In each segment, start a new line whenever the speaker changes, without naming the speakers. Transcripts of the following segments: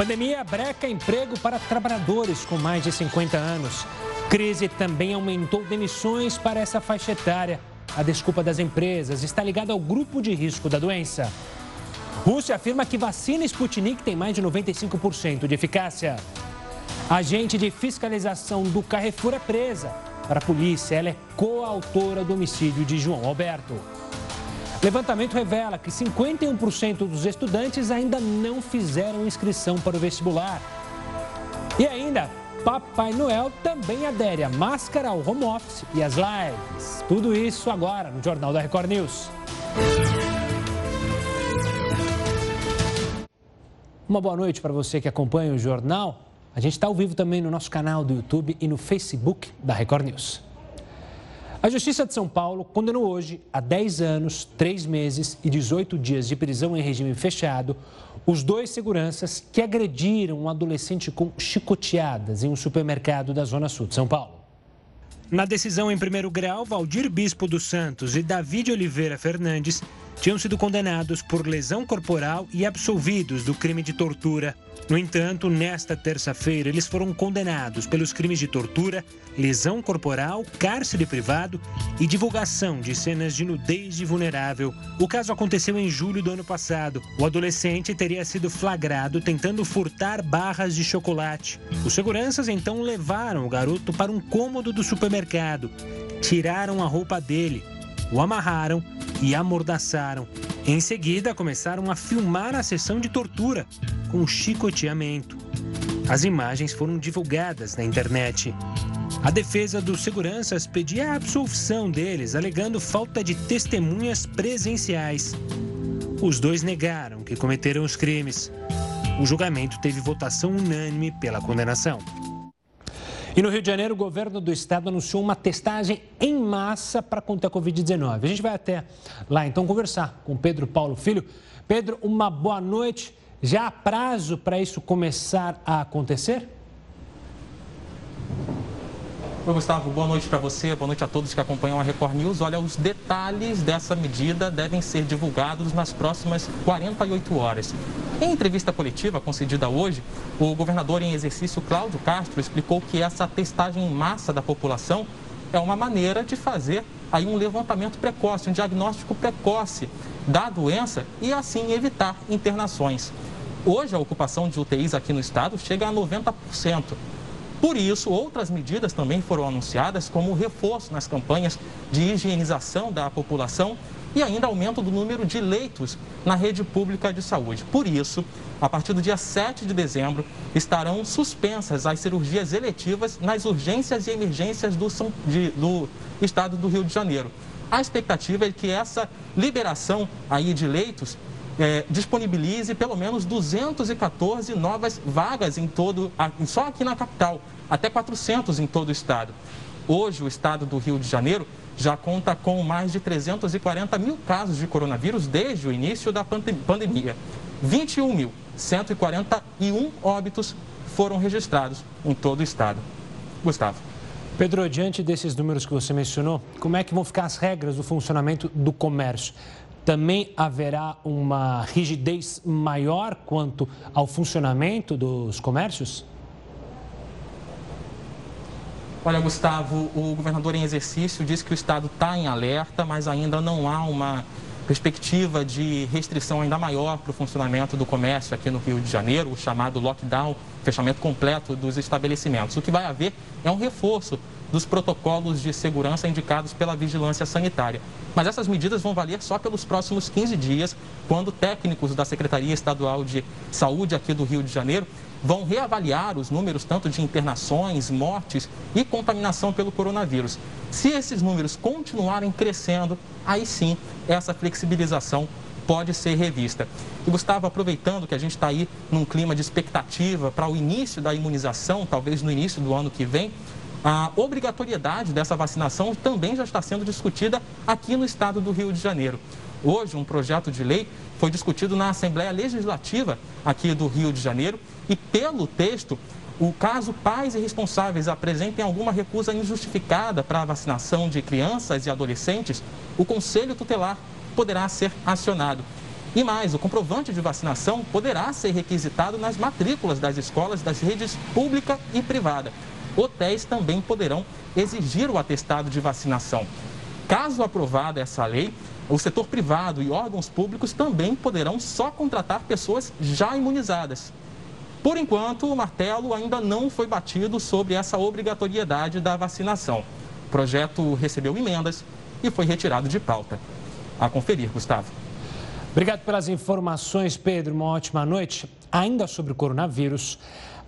Pandemia breca emprego para trabalhadores com mais de 50 anos. Crise também aumentou demissões para essa faixa etária. A desculpa das empresas está ligada ao grupo de risco da doença. Rússia afirma que vacina Sputnik tem mais de 95% de eficácia. Agente de fiscalização do Carrefour é presa. Para a polícia, ela é coautora do homicídio de João Alberto. Levantamento revela que 51% dos estudantes ainda não fizeram inscrição para o vestibular. E ainda, Papai Noel também adere a máscara, ao home office e às lives. Tudo isso agora no Jornal da Record News. Uma boa noite para você que acompanha o jornal. A gente está ao vivo também no nosso canal do YouTube e no Facebook da Record News. A Justiça de São Paulo condenou hoje a 10 anos, 3 meses e 18 dias de prisão em regime fechado os dois seguranças que agrediram um adolescente com chicoteadas em um supermercado da Zona Sul de São Paulo. Na decisão em primeiro grau, Valdir Bispo dos Santos e David Oliveira Fernandes tinham sido condenados por lesão corporal e absolvidos do crime de tortura. No entanto, nesta terça-feira, eles foram condenados pelos crimes de tortura, lesão corporal, cárcere privado e divulgação de cenas de nudez de vulnerável. O caso aconteceu em julho do ano passado. O adolescente teria sido flagrado tentando furtar barras de chocolate. Os seguranças então levaram o garoto para um cômodo do supermercado, tiraram a roupa dele, o amarraram e amordaçaram. Em seguida, começaram a filmar a sessão de tortura com chicoteamento. As imagens foram divulgadas na internet. A defesa dos seguranças pedia a absolvição deles, alegando falta de testemunhas presenciais. Os dois negaram que cometeram os crimes. O julgamento teve votação unânime pela condenação. E no Rio de Janeiro, o governo do estado anunciou uma testagem em massa para conter a Covid-19. A gente vai até lá então conversar com Pedro Paulo Filho. Pedro, uma boa noite. Já há prazo para isso começar a acontecer?
Oi, Gustavo, boa noite para você, boa noite a todos que acompanham a Record News. Olha, os detalhes dessa medida devem ser divulgados nas próximas 48 horas. Em entrevista coletiva concedida hoje, o governador em exercício Cláudio Castro explicou que essa testagem em massa da população é uma maneira de fazer aí um levantamento precoce, um diagnóstico precoce da doença e assim evitar internações. Hoje a ocupação de UTIs aqui no estado chega a 90%. Por isso, outras medidas também foram anunciadas, como o reforço nas campanhas de higienização da população e ainda aumento do número de leitos na rede pública de saúde. Por isso, a partir do dia 7 de dezembro, estarão suspensas as cirurgias eletivas nas urgências e emergências do, de, do estado do Rio de Janeiro. A expectativa é que essa liberação aí de leitos é, disponibilize pelo menos 214 novas vagas em todo, só aqui na capital, até 400 em todo o estado. Hoje, o estado do Rio de Janeiro já conta com mais de 340 mil casos de coronavírus desde o início da pandemia. 21.141 óbitos foram registrados em todo o estado. Gustavo.
Pedro, diante desses números que você mencionou, como é que vão ficar as regras do funcionamento do comércio? Também haverá uma rigidez maior quanto ao funcionamento dos comércios?
Olha, Gustavo, o governador em exercício disse que o estado está em alerta, mas ainda não há uma perspectiva de restrição ainda maior para o funcionamento do comércio aqui no Rio de Janeiro, o chamado lockdown, fechamento completo dos estabelecimentos. O que vai haver é um reforço dos protocolos de segurança indicados pela vigilância sanitária. Mas essas medidas vão valer só pelos próximos 15 dias, quando técnicos da Secretaria Estadual de Saúde aqui do Rio de Janeiro vão reavaliar os números tanto de internações, mortes e contaminação pelo coronavírus. Se esses números continuarem crescendo, aí sim essa flexibilização pode ser revista. E Gustavo, aproveitando que a gente está aí num clima de expectativa para o início da imunização, talvez no início do ano que vem, a obrigatoriedade dessa vacinação também já está sendo discutida aqui no estado do Rio de Janeiro. Hoje, um projeto de lei foi discutido na Assembleia Legislativa aqui do Rio de Janeiro e, pelo texto, o caso pais irresponsáveis apresentem alguma recusa injustificada para a vacinação de crianças e adolescentes, o Conselho Tutelar poderá ser acionado. E mais, o comprovante de vacinação poderá ser requisitado nas matrículas das escolas das redes pública e privada. Hotéis também poderão exigir o atestado de vacinação. Caso aprovada essa lei, o setor privado e órgãos públicos também poderão só contratar pessoas já imunizadas. Por enquanto, o martelo ainda não foi batido sobre essa obrigatoriedade da vacinação. O projeto recebeu emendas e foi retirado de pauta. A conferir, Gustavo.
Obrigado pelas informações, Pedro. Uma ótima noite. Ainda sobre o coronavírus,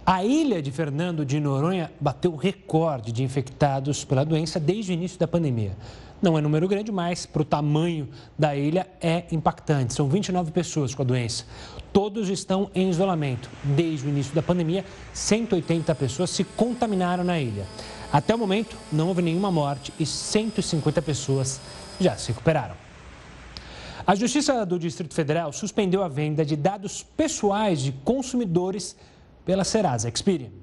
a ilha de Fernando de Noronha bateu recorde de infectados pela doença desde o início da pandemia. Não é número grande, mas para o tamanho da ilha é impactante. São 29 pessoas com a doença. Todos estão em isolamento. Desde o início da pandemia, 180 pessoas se contaminaram na ilha. Até o momento, não houve nenhuma morte e 150 pessoas já se recuperaram. A Justiça do Distrito Federal suspendeu a venda de dados pessoais de consumidores pela Serasa Experian.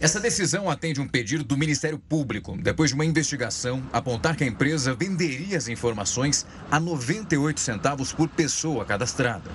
Essa decisão atende um pedido do Ministério Público, depois de uma investigação apontar que a empresa venderia as informações a 98 centavos por pessoa cadastrada.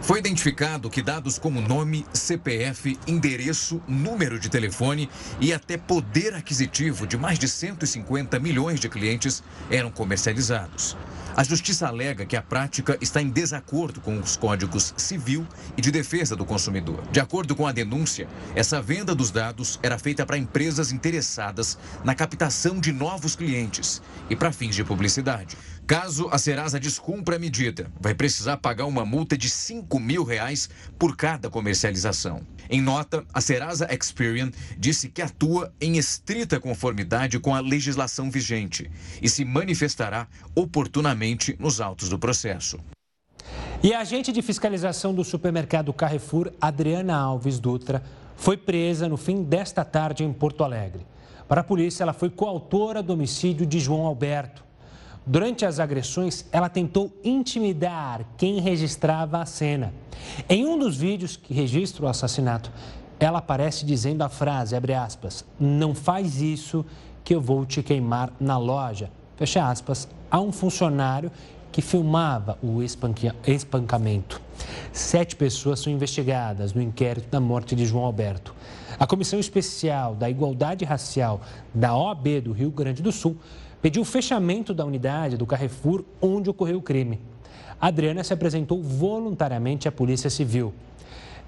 Foi identificado que dados como nome, CPF, endereço, número de telefone e até poder aquisitivo de mais de 150 milhões de clientes eram comercializados. A justiça alega que a prática está em desacordo com os códigos civil e de defesa do consumidor. De acordo com a denúncia, essa venda dos dados era feita para empresas interessadas na captação de novos clientes e para fins de publicidade. Caso a Serasa descumpra a medida, vai precisar pagar uma multa de 5 mil reais por cada comercialização. Em nota, a Serasa Experian disse que atua em estrita conformidade com a legislação vigente e se manifestará oportunamente nos autos do processo.
E a agente de fiscalização do supermercado Carrefour, Adriana Alves Dutra, foi presa no fim desta tarde em Porto Alegre. Para a polícia, ela foi coautora do homicídio de João Alberto. Durante as agressões, ela tentou intimidar quem registrava a cena. Em um dos vídeos que registra o assassinato, ela aparece dizendo a frase, abre aspas, não faz isso que eu vou te queimar na loja. Fecha aspas, a um funcionário que filmava o espancamento. Sete pessoas são investigadas no inquérito da morte de João Alberto. A Comissão Especial da Igualdade Racial da OAB do Rio Grande do Sul pediu o fechamento da unidade do Carrefour onde ocorreu o crime. Adriana se apresentou voluntariamente à Polícia Civil.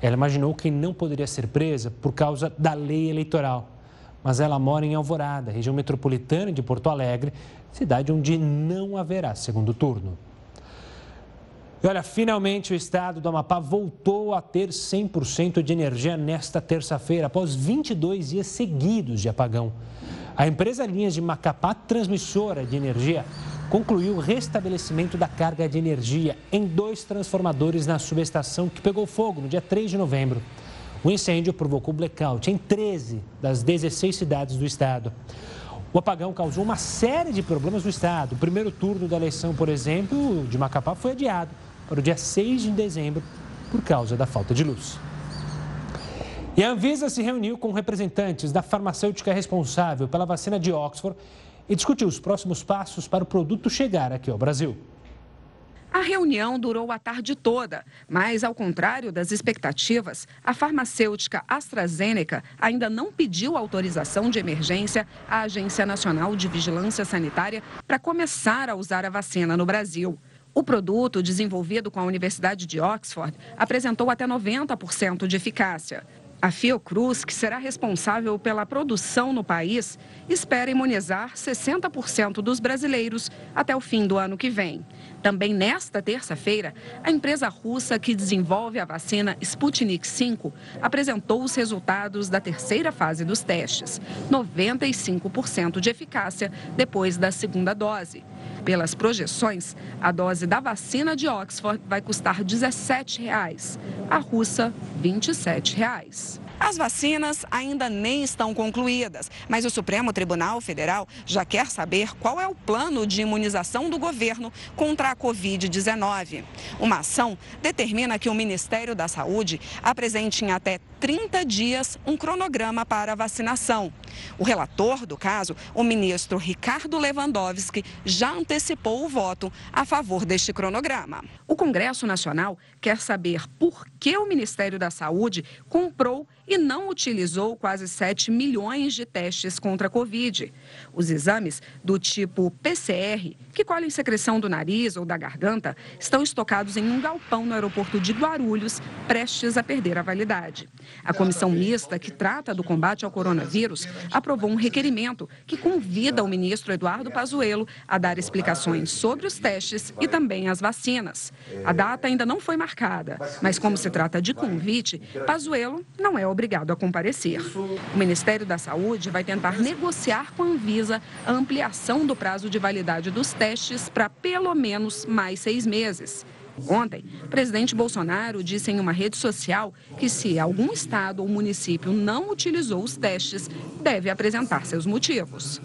Ela imaginou que não poderia ser presa por causa da lei eleitoral. Mas ela mora em Alvorada, região metropolitana de Porto Alegre, cidade onde não haverá segundo turno. E olha, finalmente o estado do Amapá voltou a ter 100% de energia nesta terça-feira, após 22 dias seguidos de apagão. A empresa Linhas de Macapá, transmissora de energia, concluiu o restabelecimento da carga de energia em dois transformadores na subestação que pegou fogo no dia 3 de novembro. O incêndio provocou blackout em 13 das 16 cidades do estado. O apagão causou uma série de problemas no estado. O primeiro turno da eleição, por exemplo, de Macapá foi adiado para o dia 6 de dezembro por causa da falta de luz. E a Anvisa se reuniu com representantes da farmacêutica responsável pela vacina de Oxford e discutiu os próximos passos para o produto chegar aqui ao Brasil.
A reunião durou a tarde toda, mas, ao contrário das expectativas, a farmacêutica AstraZeneca ainda não pediu autorização de emergência à Agência Nacional de Vigilância Sanitária para começar a usar a vacina no Brasil. O produto, desenvolvido com a Universidade de Oxford, apresentou até 90% de eficácia. A Fiocruz, que será responsável pela produção no país, espera imunizar 60% dos brasileiros até o fim do ano que vem. Também nesta terça-feira, a empresa russa que desenvolve a vacina Sputnik V apresentou os resultados da terceira fase dos testes, 95% de eficácia depois da segunda dose. Pelas projeções, a dose da vacina de Oxford vai custar 17 reais, a russa 27 reais. As vacinas ainda nem estão concluídas, mas o Supremo Tribunal Federal já quer saber qual é o plano de imunização do governo contra a Covid-19. Uma ação determina que o Ministério da Saúde apresente em até 30 dias um cronograma para a vacinação. O relator do caso, o ministro Ricardo Lewandowski, já antecipou o voto a favor deste cronograma. O Congresso Nacional quer saber por que o Ministério da Saúde comprou e não utilizou quase 7 milhões de testes contra a Covid. Os exames do tipo PCR, que colhem secreção do nariz ou da garganta, estão estocados em um galpão no aeroporto de Guarulhos, prestes a perder a validade. A comissão mista que trata do combate ao coronavírus aprovou um requerimento que convida o ministro Eduardo Pazuello a dar explicações sobre os testes e também as vacinas. A data ainda não foi marcada, mas como se trata de convite, Pazuello não é obrigado a comparecer. O Ministério da Saúde vai tentar negociar com a Anvisa a ampliação do prazo de validade dos testes para pelo menos mais seis meses. Ontem, o presidente Bolsonaro disse em uma rede social que se algum estado ou município não utilizou os testes, deve apresentar seus motivos.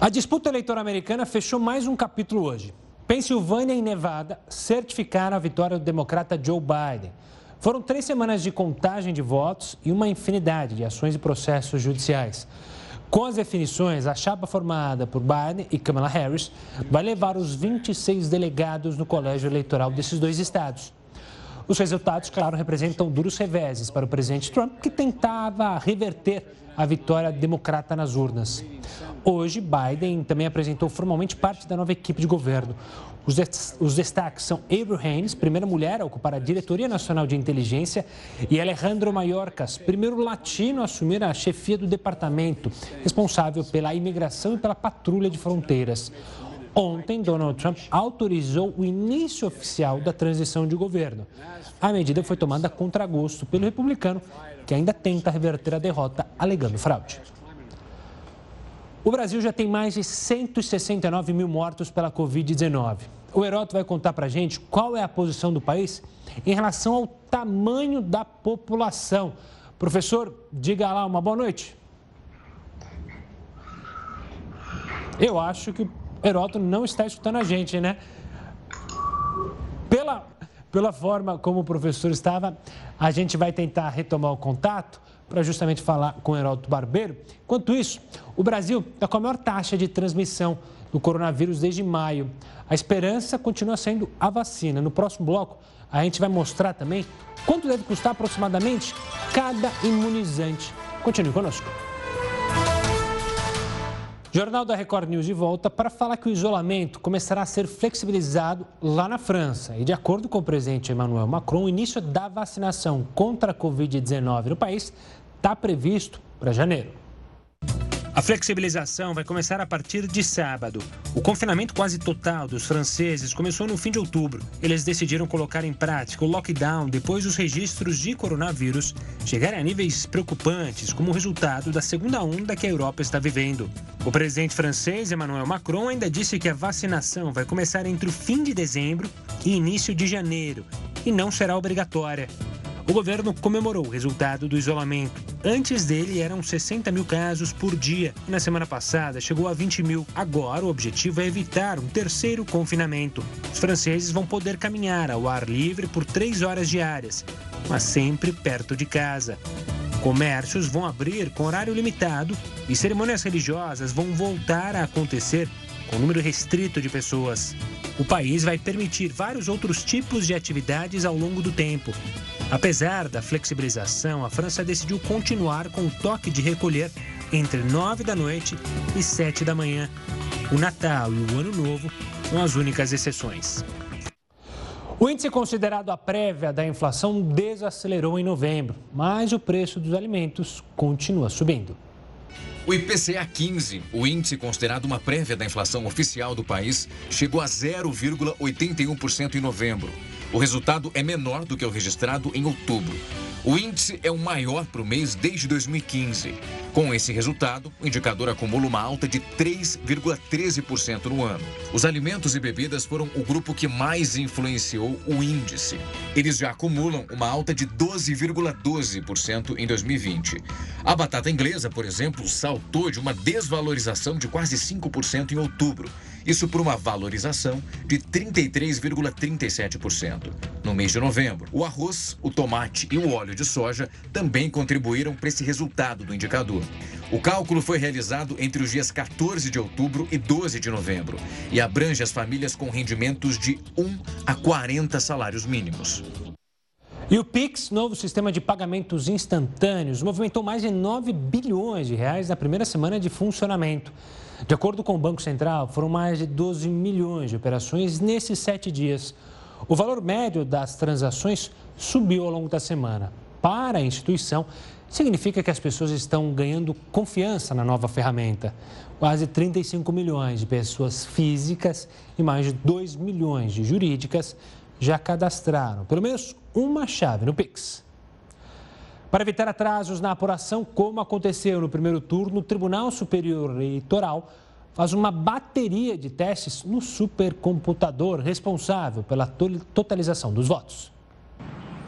A disputa eleitoral americana fechou mais um capítulo hoje. Pensilvânia e Nevada certificaram a vitória do democrata Joe Biden. Foram três semanas de contagem de votos e uma infinidade de ações e processos judiciais. Com as definições, a chapa formada por Biden e Kamala Harris vai levar os 26 delegados no colégio eleitoral desses dois estados. Os resultados, claro, representam duros reveses para o presidente Trump, que tentava reverter a vitória democrata nas urnas. Hoje, Biden também apresentou formalmente parte da nova equipe de governo. Os, destaques são Avril Haines, primeira mulher a ocupar a Diretoria Nacional de Inteligência, e Alejandro Mayorkas, primeiro latino a assumir a chefia do departamento, responsável pela imigração e pela patrulha de fronteiras. Ontem, Donald Trump autorizou o início oficial da transição de governo. A medida foi tomada contra gosto pelo republicano, que ainda tenta reverter a derrota alegando fraude. O Brasil já tem mais de 169 mil mortos pela Covid-19. O Heroto vai contar para a gente qual é a posição do país em relação ao tamanho da população. Professor, diga lá, uma boa noite. Eu acho que o Heroto não está escutando a gente, né? Pela, pela forma como o professor estava, a gente vai tentar retomar o contato para justamente falar com o Heródoto Barbeiro. Enquanto isso, o Brasil está com a maior taxa de transmissão do coronavírus desde maio. A esperança continua sendo a vacina. No próximo bloco, a gente vai mostrar também quanto deve custar aproximadamente cada imunizante. Continue conosco. Jornal da Record News de volta para falar que o isolamento começará a ser flexibilizado lá na França. E de acordo com o presidente Emmanuel Macron, o início da vacinação contra a Covid-19 no país está previsto para janeiro. A flexibilização vai começar a partir de sábado. O confinamento quase total dos franceses começou no fim de outubro. Eles decidiram colocar em prática o lockdown depois dos registros de coronavírus chegarem a níveis preocupantes como resultado da segunda onda que a Europa está vivendo. O presidente francês Emmanuel Macron ainda disse que a vacinação vai começar entre o fim de dezembro e início de janeiro e não será obrigatória. O governo comemorou o resultado do isolamento. Antes dele eram 60 mil casos por dia. Na semana passada chegou a 20 mil. Agora o objetivo é evitar um terceiro confinamento. Os franceses vão poder caminhar ao ar livre por três horas diárias, mas sempre perto de casa. Comércios vão abrir com horário limitado e cerimônias religiosas vão voltar a acontecer com número restrito de pessoas. O país vai permitir vários outros tipos de atividades ao longo do tempo. Apesar da flexibilização, a França decidiu continuar com o toque de recolher entre 9 da noite e 7 da manhã. O Natal e o Ano Novo são as únicas exceções. O índice considerado a prévia da inflação desacelerou em novembro, mas o preço dos alimentos continua subindo.
O IPCA 15, o índice considerado uma prévia da inflação oficial do país, chegou a 0,81% em novembro. O resultado é menor do que o registrado em outubro. O índice é o maior para o mês desde 2015. Com esse resultado, o indicador acumula uma alta de 3,13% no ano. Os alimentos e bebidas foram o grupo que mais influenciou o índice. Eles já acumulam uma alta de 12,12% em 2020. A batata inglesa, por exemplo, saltou de uma desvalorização de quase 5% em outubro isso por uma valorização de 33,37%. no mês de novembro. O arroz, o tomate e o óleo de soja também contribuíram para esse resultado do indicador. O cálculo foi realizado entre os dias 14 de outubro e 12 de novembro e abrange as famílias com rendimentos de 1 a 40 salários mínimos.
E o Pix, novo sistema de pagamentos instantâneos, movimentou mais de 9 bilhões de reais na primeira semana de funcionamento. De acordo com o Banco Central, foram mais de 12 milhões de operações nesses sete dias. O valor médio das transações subiu ao longo da semana. Para a instituição, significa que as pessoas estão ganhando confiança na nova ferramenta. Quase 35 milhões de pessoas físicas e mais de 2 milhões de jurídicas já cadastraram pelo menos uma chave no Pix. Para evitar atrasos na apuração, como aconteceu no primeiro turno, o Tribunal Superior Eleitoral faz uma bateria de testes no supercomputador responsável pela totalização dos votos.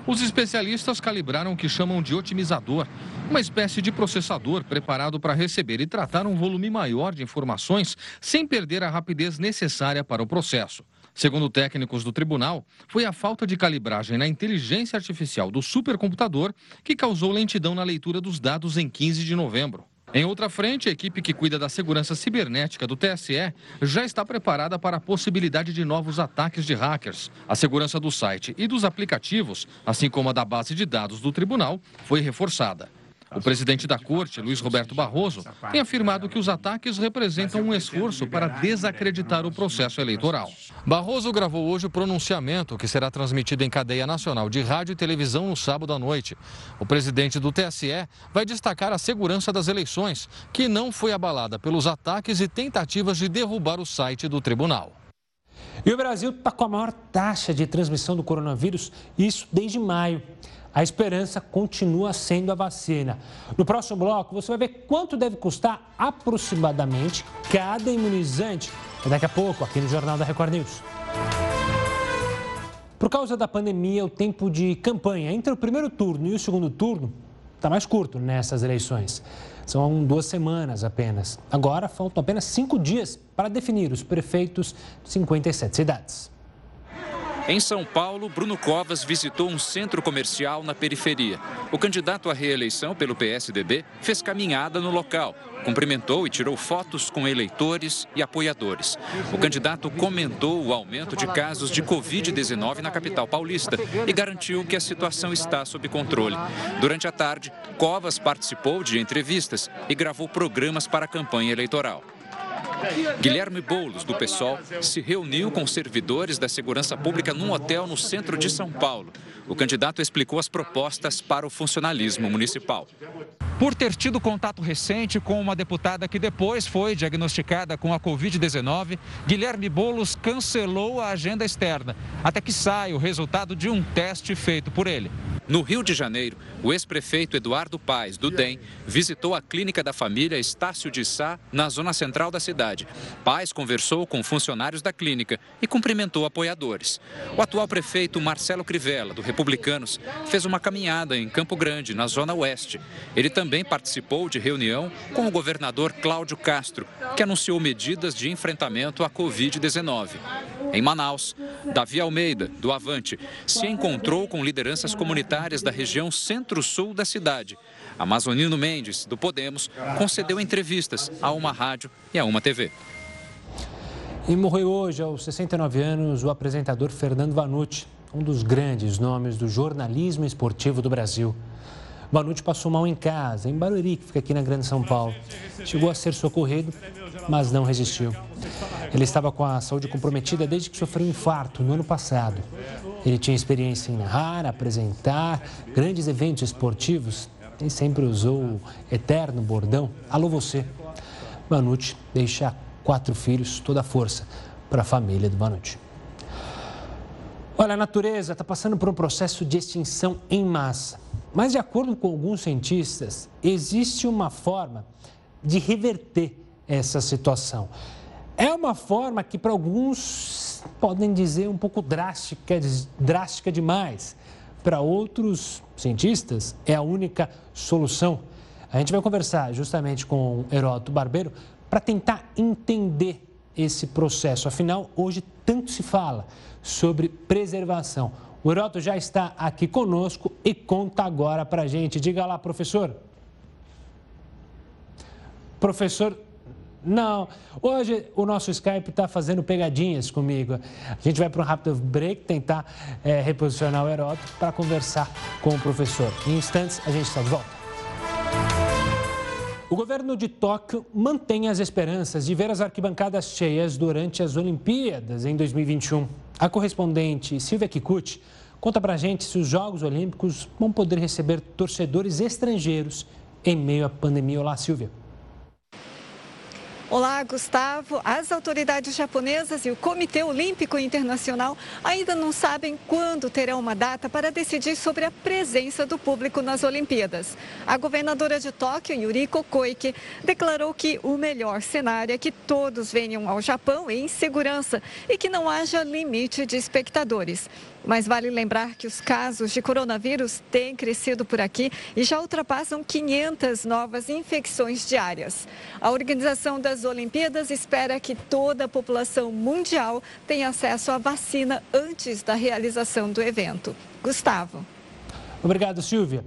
Os especialistas calibraram o que chamam de otimizador, uma espécie de processador preparado para receber e tratar um volume maior de informações sem perder a rapidez necessária para o processo. Segundo técnicos do tribunal, foi a falta de calibragem na inteligência artificial do supercomputador que causou lentidão na leitura dos dados em 15 de novembro. Em outra frente, a equipe que cuida da segurança cibernética do TSE já está preparada para a possibilidade de novos ataques de hackers. A segurança do site e dos aplicativos, assim como a da base de dados do tribunal, foi reforçada. O presidente da corte, Luiz Roberto Barroso, tem afirmado que os ataques representam um esforço para desacreditar o processo eleitoral. Barroso gravou hoje o pronunciamento que será transmitido em cadeia nacional de rádio e televisão no sábado à noite. O presidente do TSE vai destacar a segurança das eleições, que não foi abalada pelos ataques e tentativas de derrubar o site do tribunal.
E o Brasil está com a maior taxa de transmissão do coronavírus, isso desde maio a esperança continua sendo a vacina. No próximo bloco, você vai ver quanto deve custar aproximadamente cada imunizante. E daqui a pouco, aqui no Jornal da Record News. Por causa da pandemia, o tempo de campanha entre o primeiro turno e o segundo turno está mais curto nessas eleições. São duas semanas apenas. Agora faltam apenas cinco dias para definir os prefeitos de 57 cidades.
Em São Paulo, Bruno Covas visitou um centro comercial na periferia. O candidato à reeleição pelo PSDB fez caminhada no local, cumprimentou e tirou fotos com eleitores e apoiadores. O candidato comentou o aumento de casos de Covid-19 na capital paulista e garantiu que a situação está sob controle. Durante a tarde, Covas participou de entrevistas e gravou programas para a campanha eleitoral. Guilherme Boulos, do PSOL, se reuniu com servidores da segurança pública num hotel no centro de São Paulo. O candidato explicou as propostas para o funcionalismo municipal. Por ter tido contato recente com uma deputada que depois foi diagnosticada com a Covid-19, Guilherme Boulos cancelou a agenda externa, até que saia o resultado de um teste feito por ele. No Rio de Janeiro, o ex-prefeito Eduardo Paes, do DEM, visitou a clínica da família Estácio de Sá, na zona central da cidade. Paes conversou com funcionários da clínica e cumprimentou apoiadores. O atual prefeito Marcelo Crivella, do Republicanos, fez uma caminhada em Campo Grande, na zona oeste. Ele também participou de reunião com o governador Cláudio Castro, que anunciou medidas de enfrentamento à Covid-19. Em Manaus, Davi Almeida, do Avante, se encontrou com lideranças comunitárias da região centro-sul da cidade. Amazonino Mendes, do Podemos, concedeu entrevistas a uma rádio e a uma TV.
E morreu hoje, aos 69 anos, o apresentador Fernando Vanucci, um dos grandes nomes do jornalismo esportivo do Brasil. Vanucci passou mal em casa, em Barueri, que fica aqui na Grande São Paulo. Chegou a ser socorrido, mas não resistiu. Ele estava com a saúde comprometida desde que sofreu um infarto no ano passado. Ele tinha experiência em narrar, apresentar grandes eventos esportivos e sempre usou o eterno bordão Alô Você. Vanucci deixa quatro filhos, toda a força para a família do Vanucci. Olha, a natureza está passando por um processo de extinção em massa. Mas, de acordo com alguns cientistas, existe uma forma de reverter essa situação. É uma forma que, para alguns, podem dizer um pouco drástica, drástica demais. Para outros cientistas, é a única solução. A gente vai conversar justamente com o Heródoto Barbeiro para tentar entender esse processo. Afinal, hoje tanto se fala sobre preservação. O Heroto já está aqui conosco e conta agora para a gente. Diga lá, professor. Professor, não. Hoje o nosso Skype está fazendo pegadinhas comigo. A gente vai para um rápido break tentar é, reposicionar o Heroto para conversar com o professor. Em instantes, a gente está de volta. O governo de Tóquio mantém as esperanças de ver as arquibancadas cheias durante as Olimpíadas em 2021. A correspondente Silvia Kikuchi conta pra gente se os Jogos Olímpicos vão poder receber torcedores estrangeiros em meio à pandemia. Olá, Silvia.
Olá, Gustavo. As autoridades japonesas e o Comitê Olímpico Internacional ainda não sabem quando terão uma data para decidir sobre a presença do público nas Olimpíadas. A governadora de Tóquio, Yuriko Koike, declarou que o melhor cenário é que todos venham ao Japão em segurança e que não haja limite de espectadores. Mas vale lembrar que os casos de coronavírus têm crescido por aqui e já ultrapassam 500 novas infecções diárias. A Organização das Olimpíadas espera que toda a população mundial tenha acesso à vacina antes da realização do evento. Gustavo.
Obrigado, Silvia.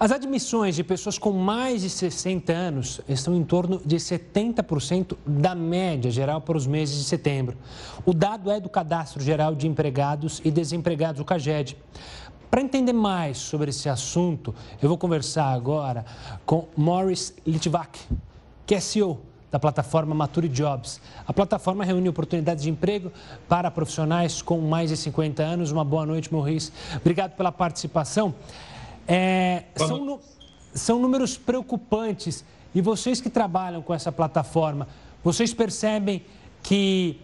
As admissões de pessoas com mais de 60 anos estão em torno de 70% da média geral para os meses de setembro. O dado é do Cadastro Geral de Empregados e Desempregados, o CAGED. Para entender mais sobre esse assunto, eu vou conversar agora com Morris Litvak, que é CEO da plataforma Mature Jobs. A plataforma reúne oportunidades de emprego para profissionais com mais de 50 anos. Uma boa noite, Morris. Obrigado pela participação. É, são, são números preocupantes e vocês que trabalham com essa plataforma, vocês percebem que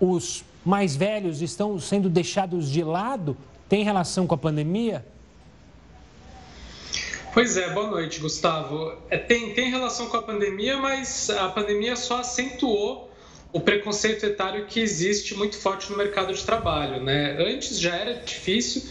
os mais velhos estão sendo deixados de lado? Tem relação com a pandemia?
Pois é, boa noite, Gustavo. É, tem, tem relação com a pandemia, mas a pandemia só acentuou o preconceito etário que existe muito forte no mercado de trabalho. Né? Antes já era difícil,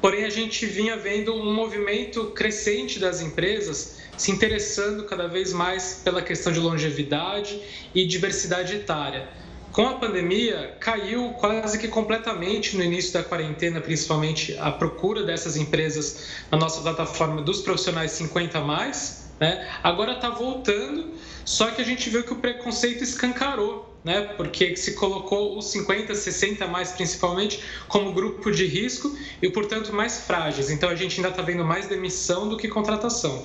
Porém, a gente vinha vendo um movimento crescente das empresas se interessando cada vez mais pela questão de longevidade e diversidade etária. Com a pandemia, caiu quase que completamente no início da quarentena, principalmente a procura dessas empresas na nossa plataforma dos profissionais 50 mais. Né? Agora está voltando, só que a gente viu que o preconceito escancarou né? Porque se colocou os 50, 60 mais principalmente como grupo de risco e, portanto, mais frágeis. Então a gente ainda está vendo mais demissão do que contratação.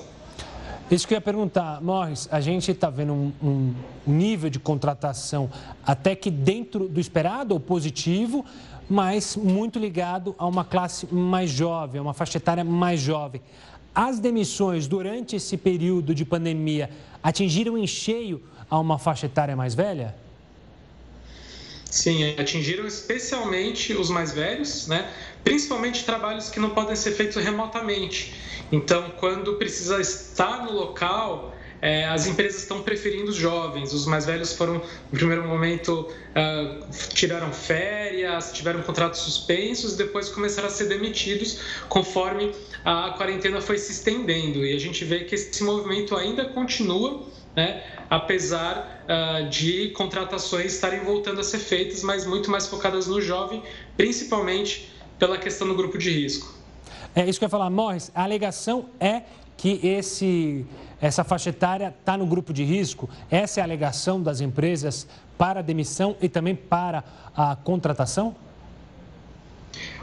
Isso que eu ia perguntar, Morris, a gente está vendo um, um, nível de contratação até que dentro do esperado ou positivo, mas muito ligado a uma classe mais jovem, a uma faixa etária mais jovem. As demissões durante esse período de pandemia atingiram em cheio a uma faixa etária mais velha?
Sim, atingiram especialmente os mais velhos, né? principalmente trabalhos que não podem ser feitos remotamente. Então, quando precisa estar no local, é, as empresas estão preferindo os jovens. Os mais velhos foram, no primeiro momento, uh, tiraram férias, tiveram contratos suspensos depois começaram a ser demitidos conforme a quarentena foi se estendendo. E a gente vê que esse movimento ainda continua né? apesar uh, de contratações estarem voltando a ser feitas, mas muito mais focadas no jovem, principalmente pela questão do grupo de risco.
É isso que eu ia falar, Morris. A alegação é que esse, essa faixa etária está no grupo de risco. Essa é a alegação das empresas para a demissão e também para a contratação?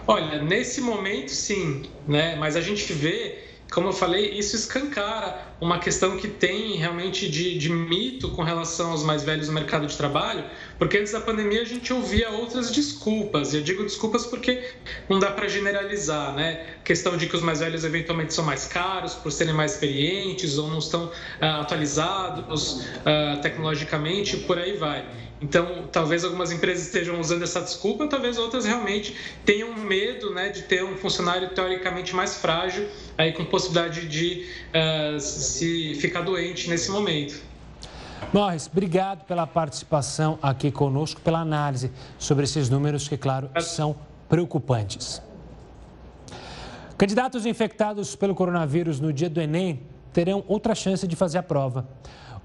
Olha, nesse momento sim, né? mas a gente vê como eu falei, isso escancara uma questão que tem realmente de, de, mito com relação aos mais velhos no mercado de trabalho, porque antes da pandemia a gente ouvia outras desculpas. E eu digo desculpas porque não dá para generalizar, né? Questão de que os mais velhos eventualmente são mais caros por serem mais experientes ou não estão uh, atualizados uh, tecnologicamente, por aí vai. Então, talvez algumas empresas estejam usando essa desculpa, talvez outras realmente tenham medo né, de ter um funcionário teoricamente mais frágil, aí com possibilidade de uh, se ficar doente nesse momento.
Morris, obrigado pela participação aqui conosco, pela análise sobre esses números que, claro, são preocupantes. Candidatos infectados pelo coronavírus no dia do Enem terão outra chance de fazer a prova.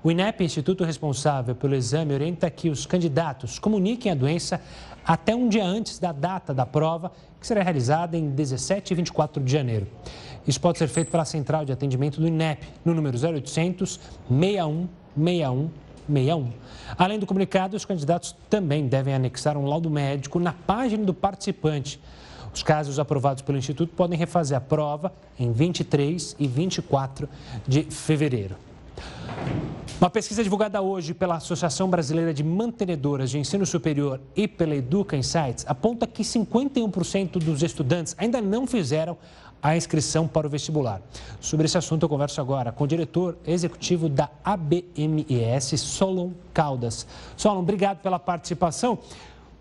O INEP, instituto responsável pelo exame, orienta que os candidatos comuniquem a doença até um dia antes da data da prova, que será realizada em 17 e 24 de janeiro. Isso pode ser feito pela central de atendimento do INEP, no número 0800 61 61 61. Além do comunicado, os candidatos também devem anexar um laudo médico na página do participante. Os casos aprovados pelo Instituto podem refazer a prova em 23 e 24 de fevereiro. Uma pesquisa divulgada hoje pela Associação Brasileira de Mantenedoras de Ensino Superior e pela Educa Insights aponta que 51% dos estudantes ainda não fizeram a inscrição para o vestibular. Sobre esse assunto eu converso agora com o diretor executivo da ABMES, Solon Caldas. Solon, obrigado pela participação.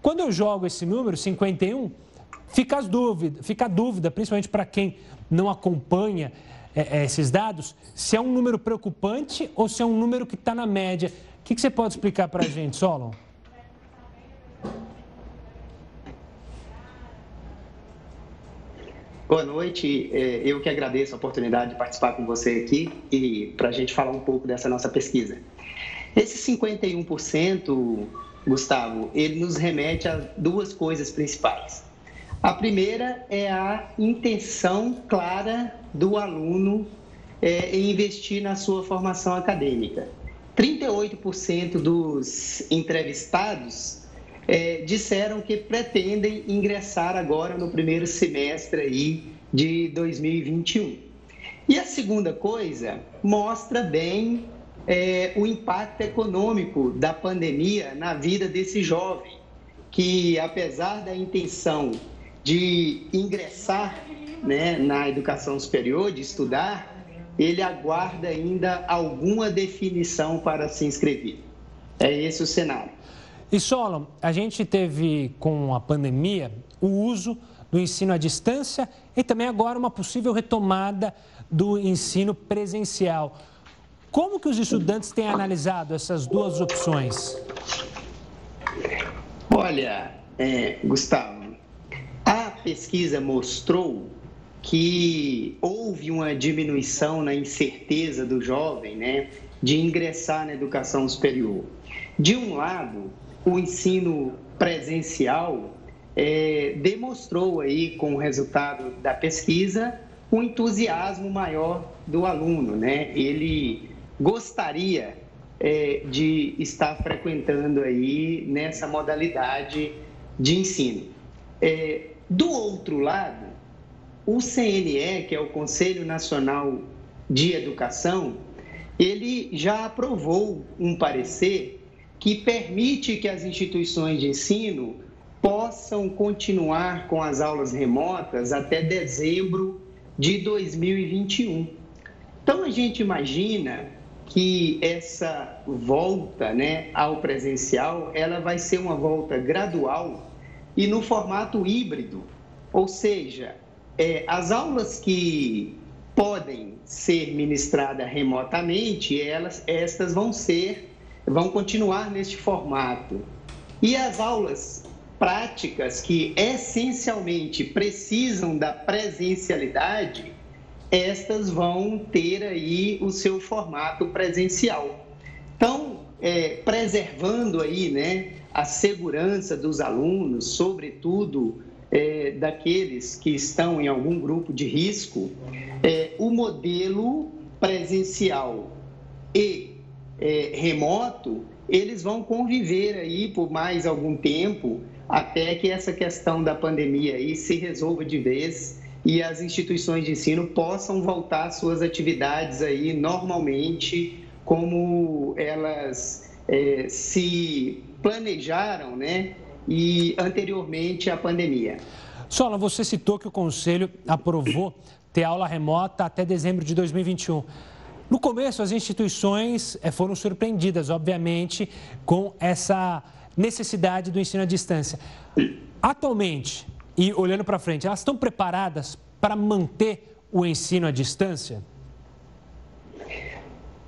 Quando eu jogo esse número, 51, fica, as dúvida, fica a dúvida, principalmente para quem não acompanha é, é, esses dados, se é um número preocupante ou se é um número que está na média. O que, que você pode explicar para a gente, Solon?
Boa noite, é, eu que agradeço a oportunidade de participar com você aqui e para a gente falar um pouco dessa nossa pesquisa. Esse 51%, Gustavo, ele nos remete a duas coisas principais. A primeira é a intenção clara do aluno é, em investir na sua formação acadêmica. 38% dos entrevistados é, disseram que pretendem ingressar agora no primeiro semestre aí de 2021. E a segunda coisa mostra bem é, o impacto econômico da pandemia na vida desse jovem, que apesar da intenção de ingressar né, na educação superior, de estudar, ele aguarda ainda alguma definição para se inscrever. É esse o cenário.
E Solon, a gente teve com a pandemia o uso do ensino à distância e também agora uma possível retomada do ensino presencial. Como que os estudantes têm analisado essas duas opções?
Olha, é, Gustavo, pesquisa mostrou que houve uma diminuição na incerteza do jovem, né, de ingressar na educação superior. De um lado, o ensino presencial é, demonstrou aí, com o resultado da pesquisa, um entusiasmo maior do aluno, né? Ele gostaria é, de estar frequentando aí nessa modalidade de ensino. É, do outro lado, o CNE, que é o Conselho Nacional de Educação, ele já aprovou um parecer que permite que as instituições de ensino possam continuar com as aulas remotas até dezembro de 2021. Então a gente imagina que essa volta, né, ao presencial, ela vai ser uma volta gradual e no formato híbrido, ou seja, é, as aulas que podem ser ministradas remotamente, elas, estas vão ser, vão continuar neste formato. E as aulas práticas que essencialmente precisam da presencialidade, estas vão ter aí o seu formato presencial. Então, é, preservando aí, né, a segurança dos alunos, sobretudo é, daqueles que estão em algum grupo de risco, é, o modelo presencial e é, remoto, eles vão conviver aí por mais algum tempo até que essa questão da pandemia aí se resolva de vez e as instituições de ensino possam voltar suas atividades aí normalmente como elas é, se planejaram, né? E anteriormente à pandemia.
Sola, você citou que o Conselho aprovou ter aula remota até dezembro de 2021. No começo, as instituições eh, foram surpreendidas, obviamente, com essa necessidade do ensino à distância. Atualmente, e olhando para frente, elas estão preparadas para manter o ensino à distância?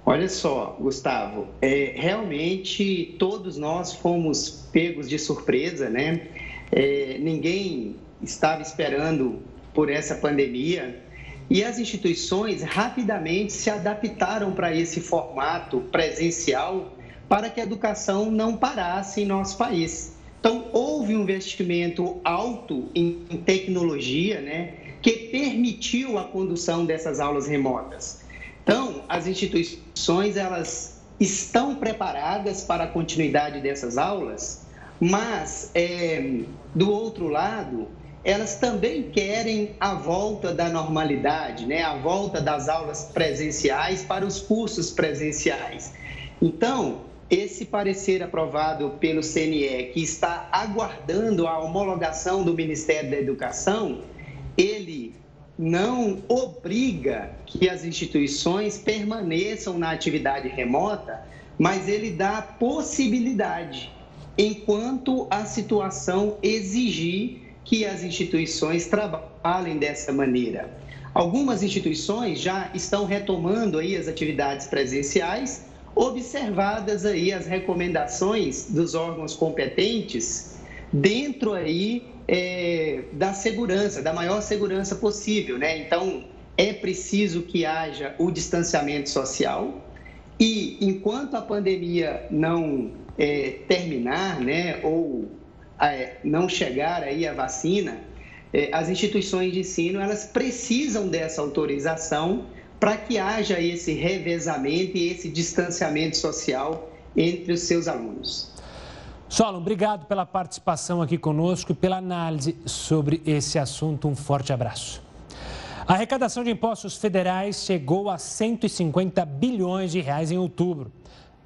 Olha só, Gustavo, é, realmente todos nós fomos pegos de surpresa, né? É, ninguém estava esperando por essa pandemia E as instituições rapidamente se adaptaram para esse formato presencial para que a educação não parasse em nosso país. Então, houve um investimento alto em tecnologia, né, que permitiu a condução dessas aulas remotas. Então, as instituições elas estão preparadas para a continuidade dessas aulas, mas é, do outro lado, elas também querem a volta da normalidade, né? a volta das aulas presenciais para os cursos presenciais. Então, esse parecer aprovado pelo CNE, que está aguardando a homologação do Ministério da Educação, ele não obriga que as instituições permaneçam na atividade remota, mas ele dá possibilidade, enquanto a situação exigir que as instituições trabalhem dessa maneira. Algumas instituições já estão retomando aí as atividades presenciais, observadas aí as recomendações dos órgãos competentes dentro aí é, da segurança, da maior segurança possível, né? Então é preciso que haja o distanciamento social e enquanto a pandemia não é, terminar, né, ou é, não chegar aí a vacina, é, as instituições de ensino elas precisam dessa autorização para que haja esse revezamento e esse distanciamento social entre os seus alunos.
Solon, obrigado pela participação aqui conosco e pela análise sobre esse assunto. Um forte abraço. A arrecadação de impostos federais chegou a 150 bilhões de reais em outubro.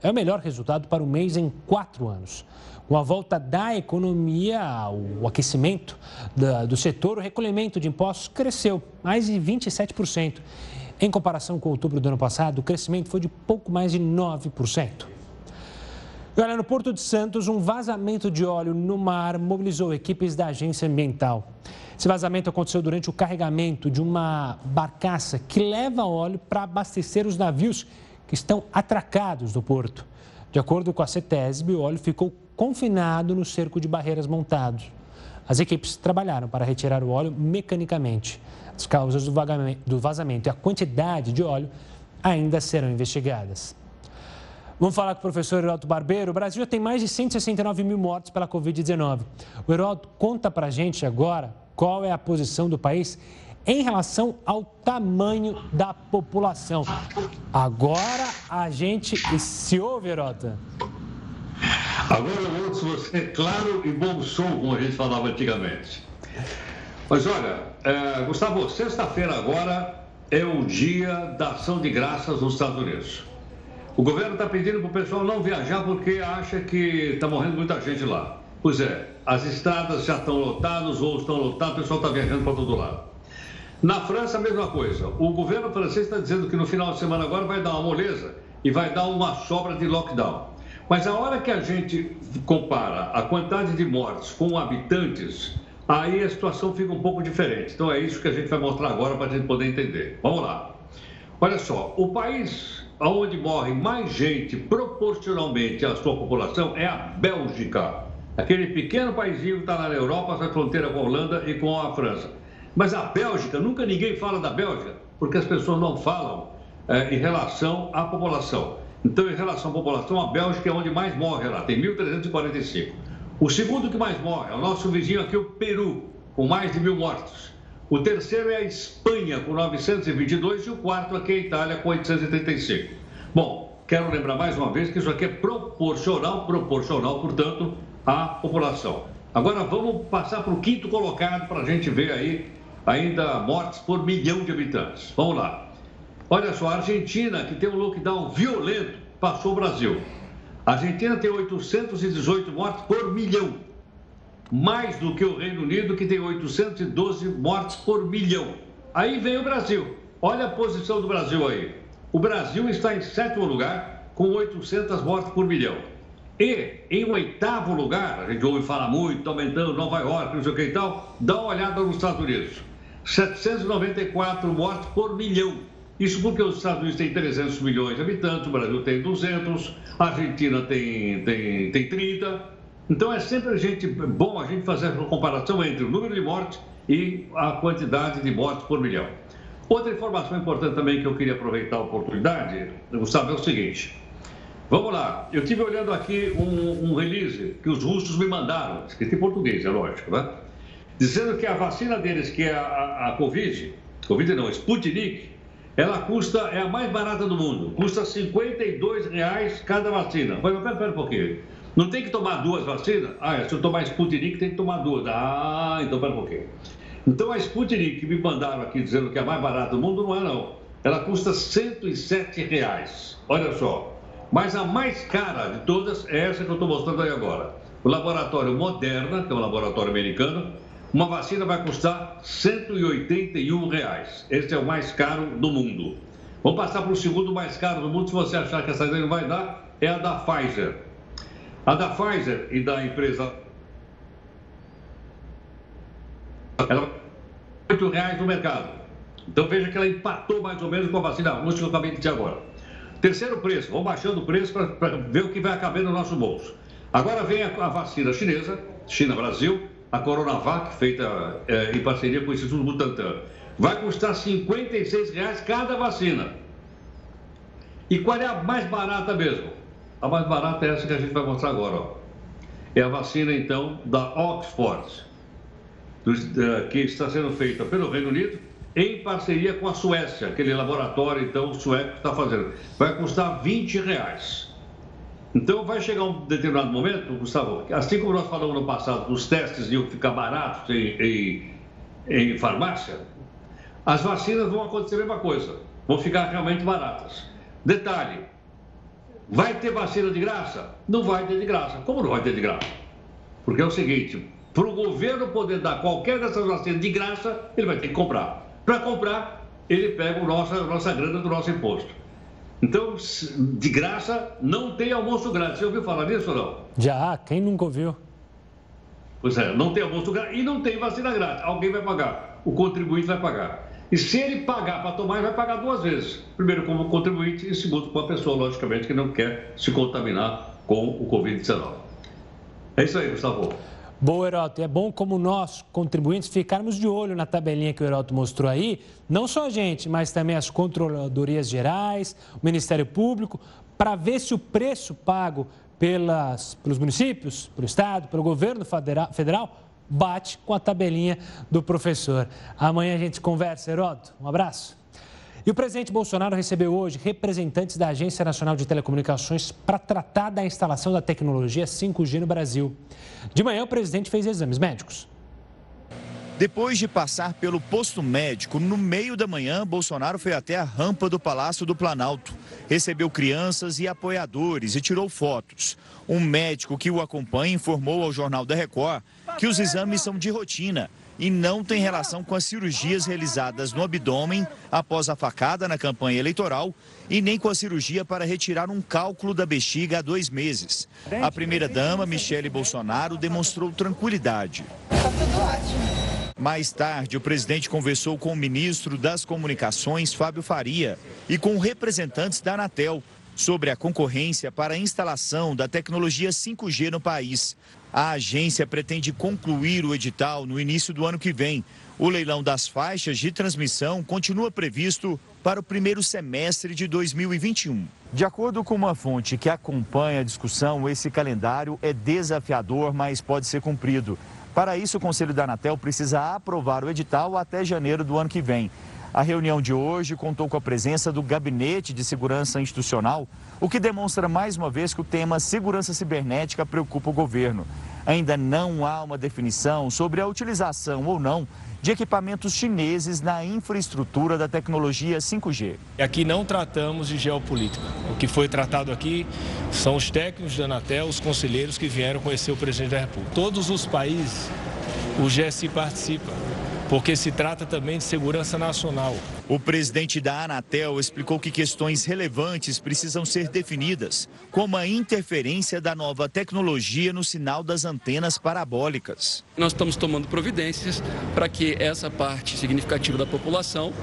É o melhor resultado para o mês em quatro anos. Com a volta da economia, o aquecimento do setor, o recolhimento de impostos cresceu mais de 27%. Em comparação com outubro do ano passado, o crescimento foi de pouco mais de 9%. Olha, no Porto de Santos, um vazamento de óleo no mar mobilizou equipes da agência ambiental. Esse vazamento aconteceu durante o carregamento de uma barcaça que leva óleo para abastecer os navios que estão atracados no porto. De acordo com a CETESB, o óleo ficou confinado no cerco de barreiras montado. As equipes trabalharam para retirar o óleo mecanicamente. As causas do vazamento e a quantidade de óleo ainda serão investigadas. Vamos falar com o professor Heroto Barbeiro. O Brasil já tem mais de 169 mil mortes pela Covid-19. O Heroto conta para a gente agora qual é a posição do país em relação ao tamanho da população. Agora a gente se ouve, Herota.
Agora eu ouço você claro e bom som, como a gente falava antigamente. Mas olha, é, Gustavo, sexta-feira agora é o dia da ação de graças nos Estados Unidos. O governo está pedindo para o pessoal não viajar porque acha que está morrendo muita gente lá. Pois é, as estradas já estão lotadas, os voos estão lotados, o pessoal está viajando para todo lado. Na França, a mesma coisa. O governo francês está dizendo que no final de semana agora vai dar uma moleza e vai dar uma sobra de lockdown. Mas a hora que a gente compara a quantidade de mortes com habitantes, aí a situação fica um pouco diferente. Então é isso que a gente vai mostrar agora para a gente poder entender. Vamos lá. Olha só, o país onde morre mais gente proporcionalmente à sua população é a Bélgica. Aquele pequeno paísinho que está lá na Europa, na fronteira com a Holanda e com a França. Mas a Bélgica, nunca ninguém fala da Bélgica, porque as pessoas não falam é, em relação à população. Então, em relação à população, a Bélgica é onde mais morre lá, tem 1.345. O segundo que mais morre é o nosso vizinho aqui, o Peru, com mais de mil mortos. O terceiro é a Espanha, com 922, e o quarto aqui é a Itália, com 835. Bom, quero lembrar mais uma vez que isso aqui é proporcional, proporcional, portanto, à população. Agora vamos passar para o quinto colocado para a gente ver aí ainda mortes por milhão de habitantes. Vamos lá. Olha só, a Argentina, que tem um lockdown violento, passou o Brasil. A Argentina tem 818 mortes por milhão. Mais do que o Reino Unido, que tem 812 mortes por milhão. Aí vem o Brasil. Olha a posição do Brasil aí. O Brasil está em sétimo lugar, com 800 mortes por milhão. E, em oitavo lugar, a gente ouve falar muito, está aumentando Nova York, não sei o que e tal, dá uma olhada nos Estados Unidos. 794 mortes por milhão. Isso porque os Estados Unidos têm 300 milhões de habitantes, o Brasil tem 200, a Argentina tem, tem, tem 30. Então é sempre a gente, bom a gente fazer uma comparação entre o número de mortes e a quantidade de mortes por milhão. Outra informação importante também que eu queria aproveitar a oportunidade, Gustavo, é o seguinte. Vamos lá, eu estive olhando aqui um, um, release que os russos me mandaram, escrito em português, é lógico, né? Dizendo que a vacina deles, que é a, a, Covid, Covid não, Sputnik, ela custa, é a mais barata do mundo, custa 52 reais cada vacina. Mas pera, pera um pouquinho. Não tem que tomar duas vacinas? Ah, se eu tomar Sputnik, tem que tomar duas. Ah, então pera um pouquinho. Então a Sputnik que me mandaram aqui dizendo que é a mais barata do mundo, não é não. Ela custa 107 reais. Olha só. Mas a mais cara de todas é essa que eu estou mostrando aí agora. O laboratório Moderna, que é um laboratório americano, uma vacina vai custar 181 reais. Esse é o mais caro do mundo. Vamos passar para o segundo mais caro do mundo. Se você achar que essa ideia não vai dar, é a da Pfizer. A da Pfizer e da empresa ela R$ reais no mercado. Então veja que ela empatou mais ou menos com a vacina russa que eu acabei de dizer agora. Terceiro preço, vamos baixando o preço para ver o que vai caber no nosso bolso. Agora vem a, a vacina chinesa, China-Brasil, a Coronavac, feita é, em parceria com o Instituto Butantan. Vai custar 56 reais cada vacina. E qual é a mais barata mesmo? A mais barata é essa que a gente vai mostrar agora. Ó. É a vacina, então, da Oxford que está sendo feita pelo Reino Unido em parceria com a Suécia, aquele laboratório então sueco está fazendo. Vai custar 20 reais. Então vai chegar um determinado momento, Gustavo, assim como nós falamos no passado, os testes iam ficar baratos em, em, em farmácia, as vacinas vão acontecer a mesma coisa, vão ficar realmente baratas. Detalhe, vai ter vacina de graça? Não vai ter de graça. Como não vai ter de graça? Porque é o seguinte, para o governo poder dar qualquer dessas vacinas de graça, ele vai ter que comprar. Para comprar, ele pega a nossa, a nossa grana do nosso imposto. Então, de graça, não tem almoço grátis. Você ouviu falar nisso ou não?
Já, quem nunca ouviu?
Pois é, não tem almoço grátis e não tem vacina grátis. Alguém vai pagar. O contribuinte vai pagar. E se ele pagar para tomar, ele vai pagar duas vezes. Primeiro como contribuinte e segundo com a pessoa, logicamente, que não quer se contaminar com o Covid-19. É isso aí, Gustavo.
Boa, Heroto. É bom como nós, contribuintes, ficarmos de olho na tabelinha que o Heroto mostrou aí. Não só a gente, mas também as controladorias gerais, o Ministério Público, para ver se o preço pago pelas, pelos municípios, pelo Estado, pelo governo federal, bate com a tabelinha do professor. Amanhã a gente conversa, Heroto. Um abraço. E o presidente Bolsonaro recebeu hoje representantes da Agência Nacional de Telecomunicações para tratar da instalação da tecnologia 5G no Brasil. De manhã, o presidente fez exames médicos.
Depois de passar pelo posto médico, no meio da manhã, Bolsonaro foi até a rampa do Palácio do Planalto. Recebeu crianças e apoiadores e tirou fotos. Um médico que o acompanha informou ao Jornal da Record que os exames são de rotina e não tem relação com as cirurgias realizadas no abdômen após a facada na campanha eleitoral e nem com a cirurgia para retirar um cálculo da bexiga há dois meses. A primeira-dama, Michele Bolsonaro, demonstrou tranquilidade. Mais tarde, o presidente conversou com o ministro das Comunicações, Fábio Faria, e com representantes da Anatel sobre a concorrência para a instalação da tecnologia 5G no país. A agência pretende concluir o edital no início do ano que vem. O leilão das faixas de transmissão continua previsto para o primeiro semestre de 2021. De acordo com uma fonte que acompanha a discussão, esse calendário é desafiador, mas pode ser cumprido. Para isso, o Conselho da Anatel precisa aprovar o edital até janeiro do ano que vem. A reunião de hoje contou com a presença do Gabinete de Segurança Institucional, o que demonstra mais uma vez que o tema segurança cibernética preocupa o governo. Ainda não há uma definição sobre a utilização ou não de equipamentos chineses na infraestrutura da tecnologia 5G.
Aqui não tratamos de geopolítica. O que foi tratado aqui são os técnicos da Anatel, os conselheiros que vieram conhecer o presidente da República. Todos os países, o GSI participa porque se trata também de segurança nacional.
O presidente da Anatel explicou que questões relevantes precisam ser definidas, como a interferência da nova tecnologia no sinal das antenas parabólicas.
Nós estamos tomando providências para que essa parte significativa da população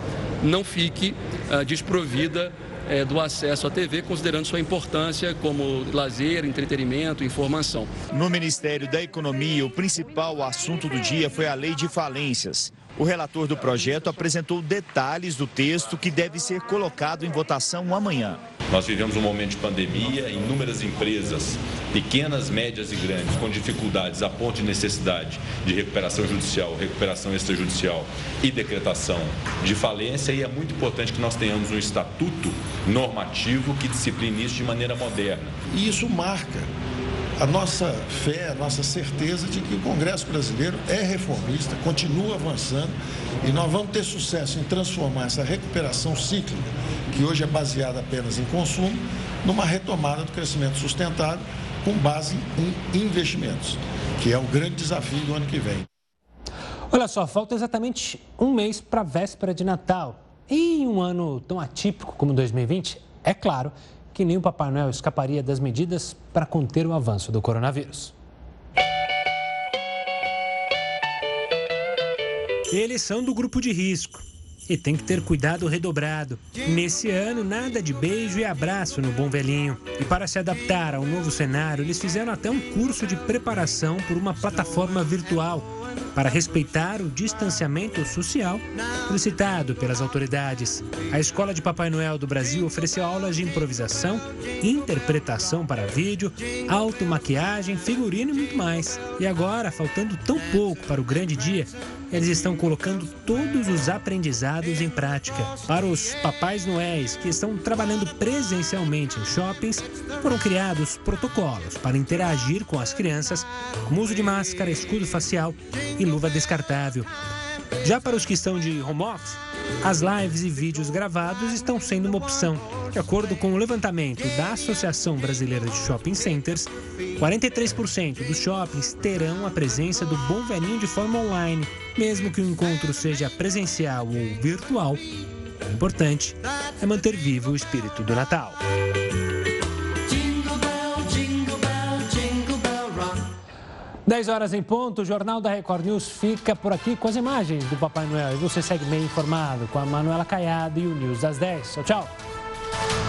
não fique uh, desprovida é, do acesso à TV, considerando sua importância como lazer, entretenimento, informação.
No Ministério da Economia, o principal assunto do dia foi a lei de falências. O relator do projeto apresentou detalhes do texto que deve ser colocado em votação amanhã.
Nós vivemos um momento de pandemia, inúmeras empresas, pequenas, médias e grandes, com dificuldades a ponto de necessidade de recuperação judicial, recuperação extrajudicial e decretação de falência. E é muito importante que nós tenhamos um estatuto normativo que discipline isso de maneira moderna.
E isso marca a nossa fé, a nossa certeza de que o Congresso brasileiro é reformista, continua avançando e nós vamos ter sucesso em transformar essa recuperação cíclica, que hoje é baseada apenas em consumo, numa retomada do crescimento sustentável com base em investimentos, que é o grande desafio do ano que vem.
Olha só, falta exatamente um mês para a véspera de Natal. E em um ano tão atípico como 2020, é claro que nem o Papai Noel escaparia das medidas para conter o avanço do coronavírus. Eles são do grupo de risco e tem que ter cuidado redobrado. Nesse ano, nada de beijo e abraço no bom velhinho. E para se adaptar ao novo cenário, eles fizeram até um curso de preparação por uma plataforma virtual para respeitar o distanciamento social solicitado pelas autoridades. A Escola de Papai Noel do Brasil ofereceu aulas de improvisação, interpretação para vídeo, automaquiagem, figurino e muito mais. E agora, faltando tão pouco para o grande dia, eles estão colocando todos os aprendizados em prática. Para os Papais Noéis que estão trabalhando presencialmente em shoppings, foram criados protocolos para interagir com as crianças, como uso de máscara, escudo facial e luva descartável. Já para os que estão de home office, as lives e vídeos gravados estão sendo uma opção. De acordo com o levantamento da Associação Brasileira de Shopping Centers, 43% dos shoppings terão a presença do Bom Velhinho de forma online, mesmo que o encontro seja presencial ou virtual. O importante é manter vivo o espírito do Natal. 10 horas em ponto, o Jornal da Record News fica por aqui com as imagens do Papai Noel. E você segue bem informado com a Manuela Caiado e o News das 10. Tchau, tchau.